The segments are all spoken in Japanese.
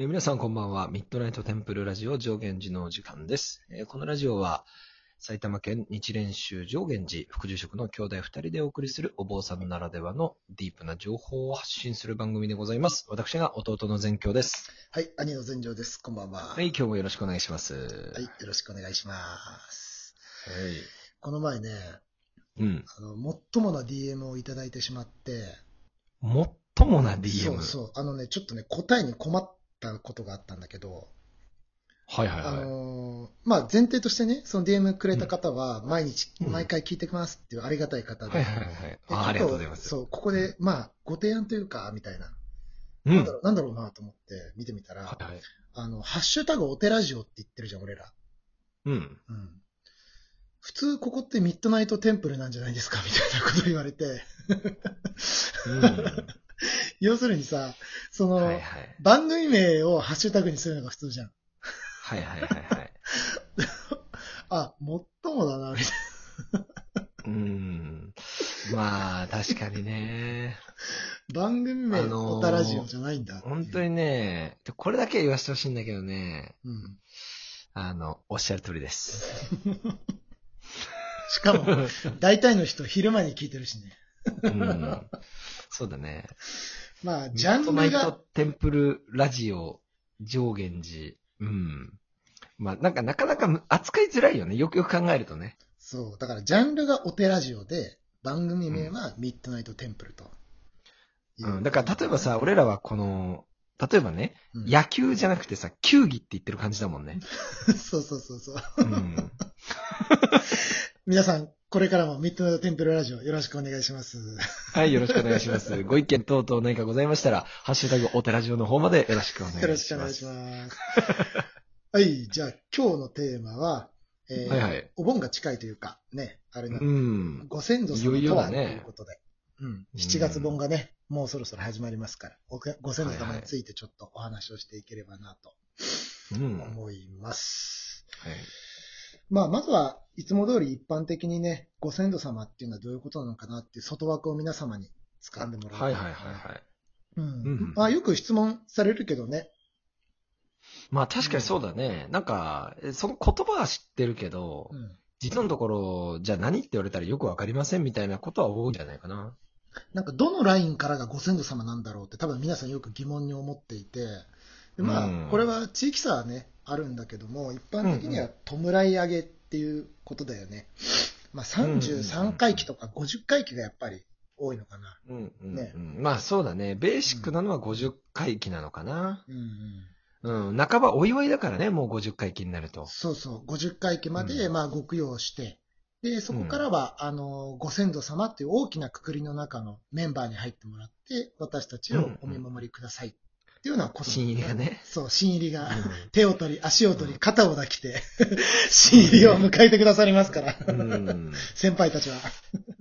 えー皆さんこんばんは。ミッドナイトテンプルラジオ上限寺のお時間です。えーこのラジオは埼玉県日蓮宗上限寺副住職の兄弟二人でお送りするお坊さんならではのディープな情報を発信する番組でございます。私が弟の善教です。はい、兄の前場です。こんばんは。はい、今日もよろしくお願いします。はい、はよろしくお願いします。い。この前ね、うん。あの、最もな DM をいただいてしまって、最もな DM。そうそう、あのね、ちょっとね、答えに困ったことがあったんだけど、あはいはいはい。のーまあ、前提としてね、その DM くれた方は、毎日、うん毎回聞いてきますっていうありがたい方で、はいはいはい。であありがとうございます。そう、ここで、まあ、ご提案というか、みたいな、うん。なんだろう、なんだろうなと思って見てみたら、はいはい。あの、ハッシュタグお寺ジオって言ってるじゃん、俺ら。うん。うん。普通ここってミッドナイトテンプルなんじゃないですかみたいなこと言われて。うん。要するにさ、その、はいはい。番組名をハッシュタグにするのが普通じゃん。はいはいはいはい。あ、もっともだな、みたいうん。まあ、確かにね。な。番組名、あのーオタラジオじゃないんだっていう本当にね、これだけは言わせてほしいんだけどね、うん。あの、おっしゃる通りです。しかも、大体の人昼間に聞いてるしね。うん、そうだね。まあ、ジャンルミッドナイトが、テンプルラジオ上限寺。うん。まあ、なんかなかなかむ扱いづらいよね。よくよく考えるとね。そう、だからジャンルがオテラジオで、番組名はミッドナイトテンプルと。うん。だから例えばさ、俺らはこの、例えばね、うん野球じゃなくてさ、球技って言ってる感じだもんね。そうそうそうそう。うん。皆さん、これからもミッドナイトテンプルラジオよろしくお願いします。はい、よろしくお願いします。ご意見等々何かございましたら、ハッシュタグお寺ジオの方までよろしくお願いします。よろしくお願いします。はい、じゃあ今日のテーマは、えーはいはいお盆が近いというか、ね、あれな、うん。ご先祖様とはということで、うん、7月本がね、もうそろそろ始まりますから、ご先祖様についてちょっとお話をしていければなとうん。はい。思います。まあ、まずはいつも通り一般的にね、ご先祖様っていうのはどういうことなのかなっていう外枠を皆様に掴んでもらう。はいはいはいはい。うんうんまあ、よく質問されるけどね、まあ確かにそうだね。なんか、えその言葉は知ってるけどう、ん実のところ、じゃあ何って言われたらよくわかりませんみたいなことは多いんじゃないかな。なんかどのラインからがご先祖様なんだろうって多分皆さんよく疑問に思っていて、でまあ、うんこれは地域差はね、あるんだけども、一般的には弔い上げっていうことだよね。まあ33回忌とか50回忌がやっぱり多いのかな。うんうん。まあそうだね。ベーシックなのは50回忌なのかな。うんうん。うん。半ばお祝いだからね、もう50回忌になると。そうそう、50回忌まで、うんまあご供養して、で、そこからは、あの、ご先祖様っていう大きなくくりの中のメンバーに入ってもらって、私たちをお見守りくださいっていうようなこと。新入りがね。そう、新入りが、う手を取り、足を取り、肩を抱きて、新入りを迎えてくださりますから、ん。うん。先輩たちは。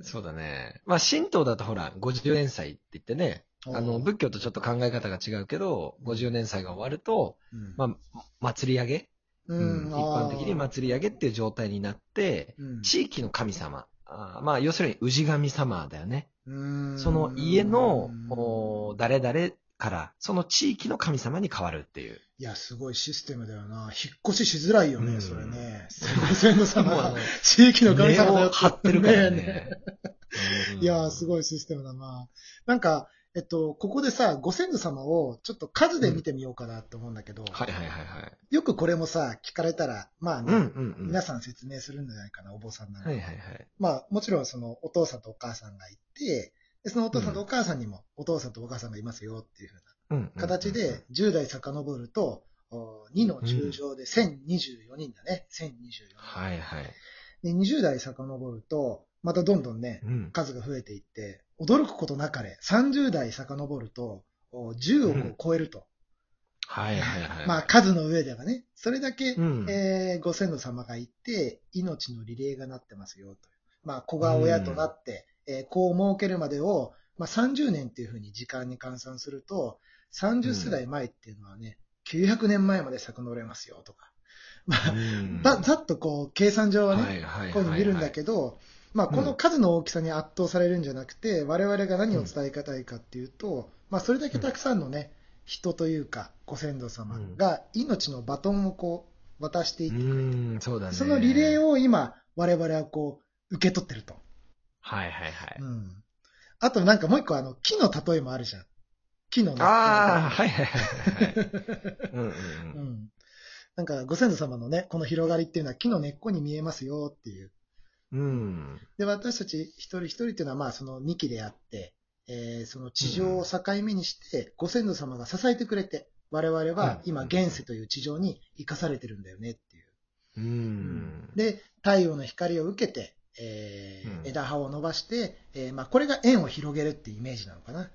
そうだね。まあ神道だとほら、50年祭って言ってね、あの、仏教とちょっと考え方が違うけど、50年祭が終わると、うんまあ、祭り上げ？うん一般的に祭り上げっていう状態になって、うん地域の神様、あーまあ、要するに氏神様だよね。うんその家の、お誰々から、その地域の神様に変わるっていう。いや、すごいシステムだよな。引っ越ししづらいよね、うんそれね。ご先祖様がもうあの地域の神様だよ張ってるからね。ねうんいやー、すごいシステムだな。なんか、えっと、ここでさ、ご先祖様をちょっと数で見てみようかなって思うんだけど、はいはいはいはい。よくこれもさ、聞かれたら、まあね、うんうんうん。皆さん説明するんじゃないかな、お坊さんなら。はいはいはい。まあ、もちろんそのお父さんとお母さんがいて、でそのお父さんとお母さんにもお父さんとお母さんがいますよっていうふうな形で、10代遡ると、お2の10乗で1024人だね。1024人。はいはい。で、20代遡ると、またどんどんね、うん。数が増えていって、驚くことなかれ、30代遡ると、お10億を超えると。はいはいはい。まあ、数の上ではね、それだけ、うんえーご先祖様がいて、命のリレーがなってますよと。まあ、子が親となって、えー子を設けるまでを、まあ、30年っていうふうに時間に換算すると、30世代前っていうのはね、900年前まで遡れますよとか。まあ、うんざざっとこう、計算上はね、こういうの見るんだけど、まあ、この数の大きさに圧倒されるんじゃなくて、我々が何を伝えたいかっていうと、まあ、それだけたくさんのね、人というか、ご先祖様が命のバトンをこう、渡していってくれて、うん、そね。そのリレーを今、我々はこう、受け取ってると。はいはいはい。うん。あとなんかもう一個あの、木の例えもあるじゃん。木のね。ああ、はいはいはいはい。うんうんううん。ん。なんか、ご先祖様のね、この広がりっていうのは木の根っこに見えますよっていう。うん。で、私たち一人一人っていうのは、まあ、その幹であって、えーその地上を境目にして、ご先祖様が支えてくれて、我々は今、うん現世という地上に生かされてるんだよねっていう。うん。で、太陽の光を受けて、えーうん枝葉を伸ばして、えーまあ、これが円を広げるっていうイメージなのかな。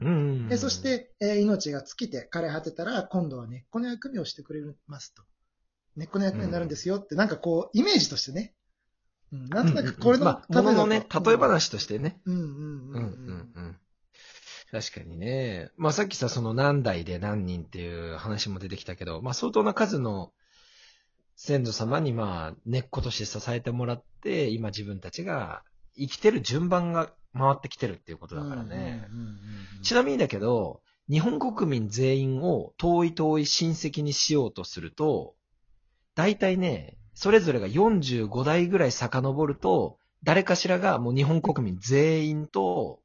うんうん。で、そし、て、えー命が尽きて枯れ果てたら、今度は根っこの役目をしてくれますと。根っこの役目になるんですよって、なんかこう、イメージとしてね。うん、なんとなくこれの、まあ、もののね、例えば。話としてね。うんうんううんんうんうん。確かにね。まあさっきさ、その何代で何人っていう話も出てきたけど、まあ相当な数の先祖様にまあ根っことして支えてもらって、今自分たちが生きてる順番が回ってきてるっていうことだからね。ちなみにだけど、日本国民全員を遠い遠い親戚にしようとすると、大体ね、それぞれが45代ぐらい遡ると、誰かしらがもう日本国民全員と、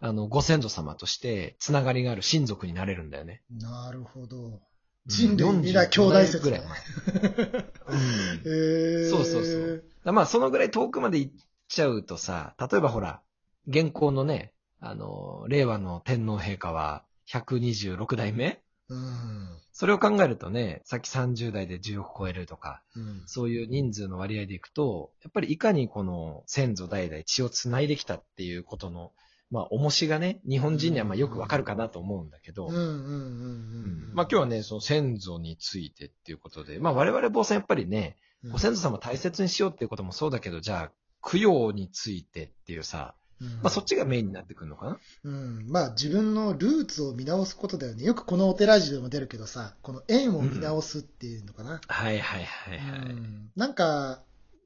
あの、ご先祖様として、つながりがある親族になれるんだよね。なるほど。人類皆兄弟説ぐらい。へうん。ーそうそうそう。まあ、そのぐらい遠くまで行っちゃうとさ、例えばほら、現行のね、あの、令和の天皇陛下は126代目？うん。それを考えるとね、さっき30代で10億超えるとか、うん。そういう人数の割合でいくと、やっぱりいかにこの先祖代々血を繋いできたっていうことの、まあ、重しがね、日本人にはまあよくわかるかなと思うんだけど、うんうんうんううんん。まあ今日はね、その先祖についてっていうことで、まあ我々坊さんやっぱりね、うんご先祖様大切にしようっていうこともそうだけど、じゃあ、供養についてっていうさ、うんまあそっちがメインになってくるのかな？うん、まあ自分のルーツを見直すことだよね。よくこのお寺寺でも出るけどさ、この縁を見直すっていうのかな。はいはいはいはい。うんなんか、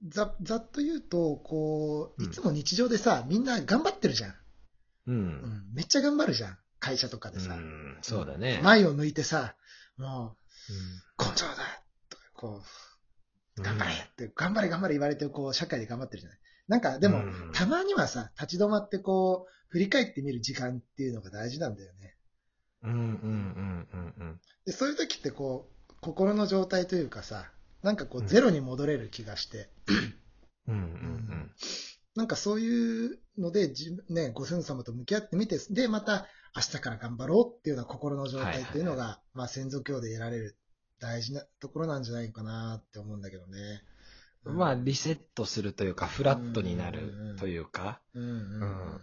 ざ、ざっと言うと、こう、いつも日常でさ、みんな頑張ってるじゃん。う。うんん、めっちゃ頑張るじゃん。会社とかでさ。うん、そうだね。前を向いてさ、もう根性だとか、こう、頑張れって、頑張れ頑張れ言われて、こう、社会で頑張ってるじゃない。なんか、でも、うんたまにはさ、立ち止まってこう、振り返ってみる時間っていうのが大事なんだよね。うんうんうんうんうん。で、そういう時ってこう、心の状態というかさ、なんかこう、うんゼロに戻れる気がして、なんかそういうので、ね、ご先祖様と向き合ってみて、で、また明日から頑張ろうっていうような心の状態っていうのが、まあ先祖教で得られる大事なところなんじゃないかなって思うんだけどね。うん。まあ、リセットするというか、フラットになるというか、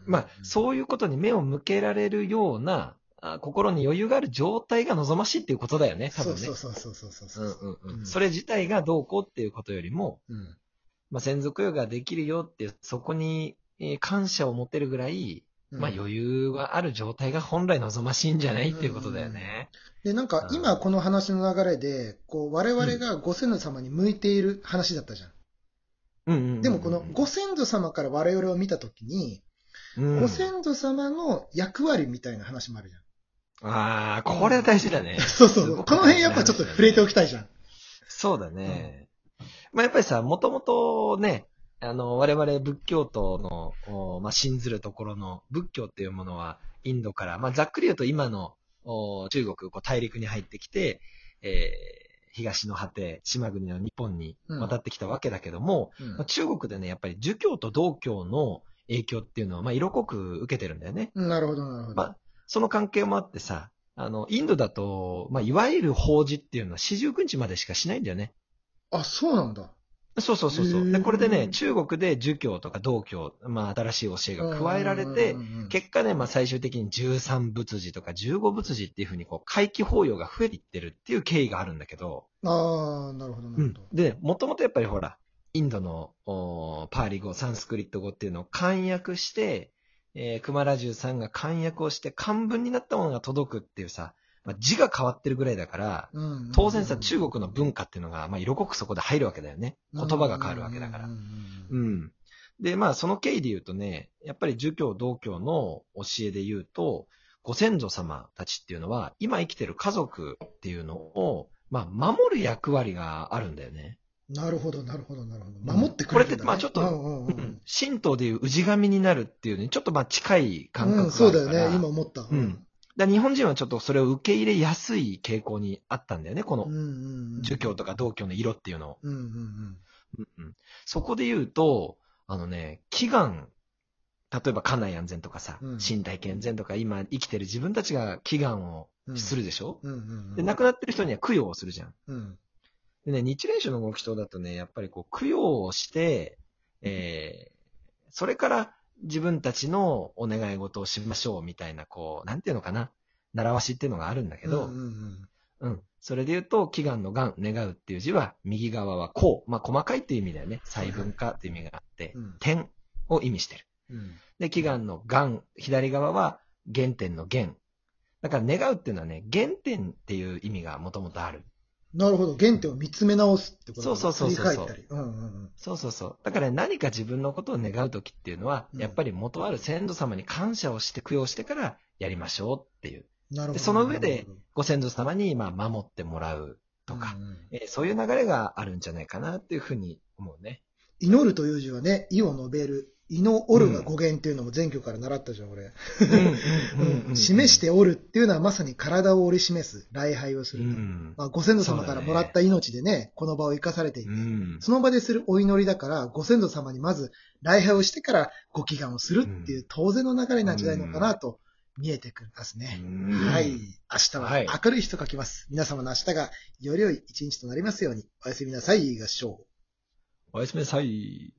まあ、そういうことに目を向けられるような、あ心に余裕がある状態が望ましいっていうことだよね、多分ね。そうそうそうそうそうそれ自体がどうこうっていうことよりも、うんまあ、専属用ができるよっていう、そこに、えー感謝を持てるぐらい、まあ余裕がある状態が本来望ましいんじゃないっていうことだよね。で、なんか今この話の流れで、こう我々がご先祖様に向いている話だったじゃん。うんうんうんうん。でもこのご先祖様から我々を見たときに、うんご先祖様の役割みたいな話もあるじゃん。ああ、これ大事だね。そうそう。この辺やっぱちょっと触れておきたいじゃん。そうだね。まあやっぱりさ、もともとね、あの、我々仏教徒の、おまあ、信ずるところの仏教っていうものは、インドから、まあ、ざっくり言うと今のお中国、こう大陸に入ってきて、えー東の果て、島国の日本に渡ってきたわけだけども、うんまあ、中国でね、やっぱり儒教と道教の影響っていうのは、まあ、色濃く受けてるんだよね。なるほど、なるほど。まあ、その関係もあってさ、あの、インドだと、まあ、いわゆる法事っていうのは四十九日までしかしないんだよね。あ、そうなんだ。そうそうそうそう。で、これでね、中国で儒教とか道教、まあ、新しい教えが加えられてうん、うんうん結果ね、まあ、最終的に13仏寺とか15仏寺っていうふうに、こう、回帰法要が増えていってるっていう経緯があるんだけど、ああ、なるほど、なるほど。で、もともとやっぱりほら、インドのパーリ語、サンスクリット語っていうのを漢訳して、えー、クマラジュさんが漢訳をして漢文になったものが届くっていうさ、まあ、字が変わってるぐらいだから、うんうんうん当然さ、中国の文化っていうのが、まあ、色濃くそこで入るわけだよね。言葉が変わるわけだからうん。うんうんうん。で、まあ、その経緯で言うとね、やっぱり儒教、道教の教えで言うと、ご先祖様たちっていうのは、今生きてる家族っていうのを、まあ、守る役割があるんだよね。なるほど、なるほど、なるほど。うん守ってくれるね。これってまあちょっとうんうんううんん神道でいう氏神になるっていうのに、ちょっとまあ近い感覚があうん、るそうから、だよね、今思った。うん。だ日本人はちょっとそれを受け入れやすい傾向にあったんだよね、この。儒教とか道教の色っていうのを。そこで言うと、あのね、祈願、例えば家内安全とかさ、うん身体健全とか今生きてる自分たちが祈願をするでしょ？で、亡くなってる人には供養をするじゃん。うん。でね、日蓮宗のご祈祷だとね、やっぱりこう、供養をして、えー、それから自分たちのお願い事をしましょうみたいな、こう、なんていうのかな、習わしっていうのがあるんだけど、うんうんうんうん。それで言うと、祈願の願、願うっていう字は、右側はこう。まあ、細かいっていう意味だよね。細分化っていう意味があってうん、点を意味してる。うんで、祈願の願、左側は原点の原。だから願うっていうのはね、原点っていう意味がもともとある。なるほど。原点を見つめ直すってことそうそうそうそう。そうそうそう。だから何か自分のことを願うときっていうのは、うんやっぱり元ある先祖様に感謝をして供養してからやりましょうっていう。なるほど。でその上でご先祖様にまあ守ってもらうとか、うんうんえーそういう流れがあるんじゃないかなっていうふうに思うね。祈るという字はね、意を述べる。祈るが語源っていうのも前教から習ったじゃん、俺。うん示しておるっていうのはまさに体を折り示す、礼拝をすうると。ん。まあ、ご先祖様からもらった命でね、この場を生かされていて、うん。その場でするお祈りだから、ご先祖様にまず礼拝をしてからご祈願をするっていう当然の流れなんじゃないのかなと見えてくるんですね。うんはい。明日ははい明るい日と書きます。皆様の明日がより良い一日となりますように、おやすみなさい、合唱。おやすみなさい。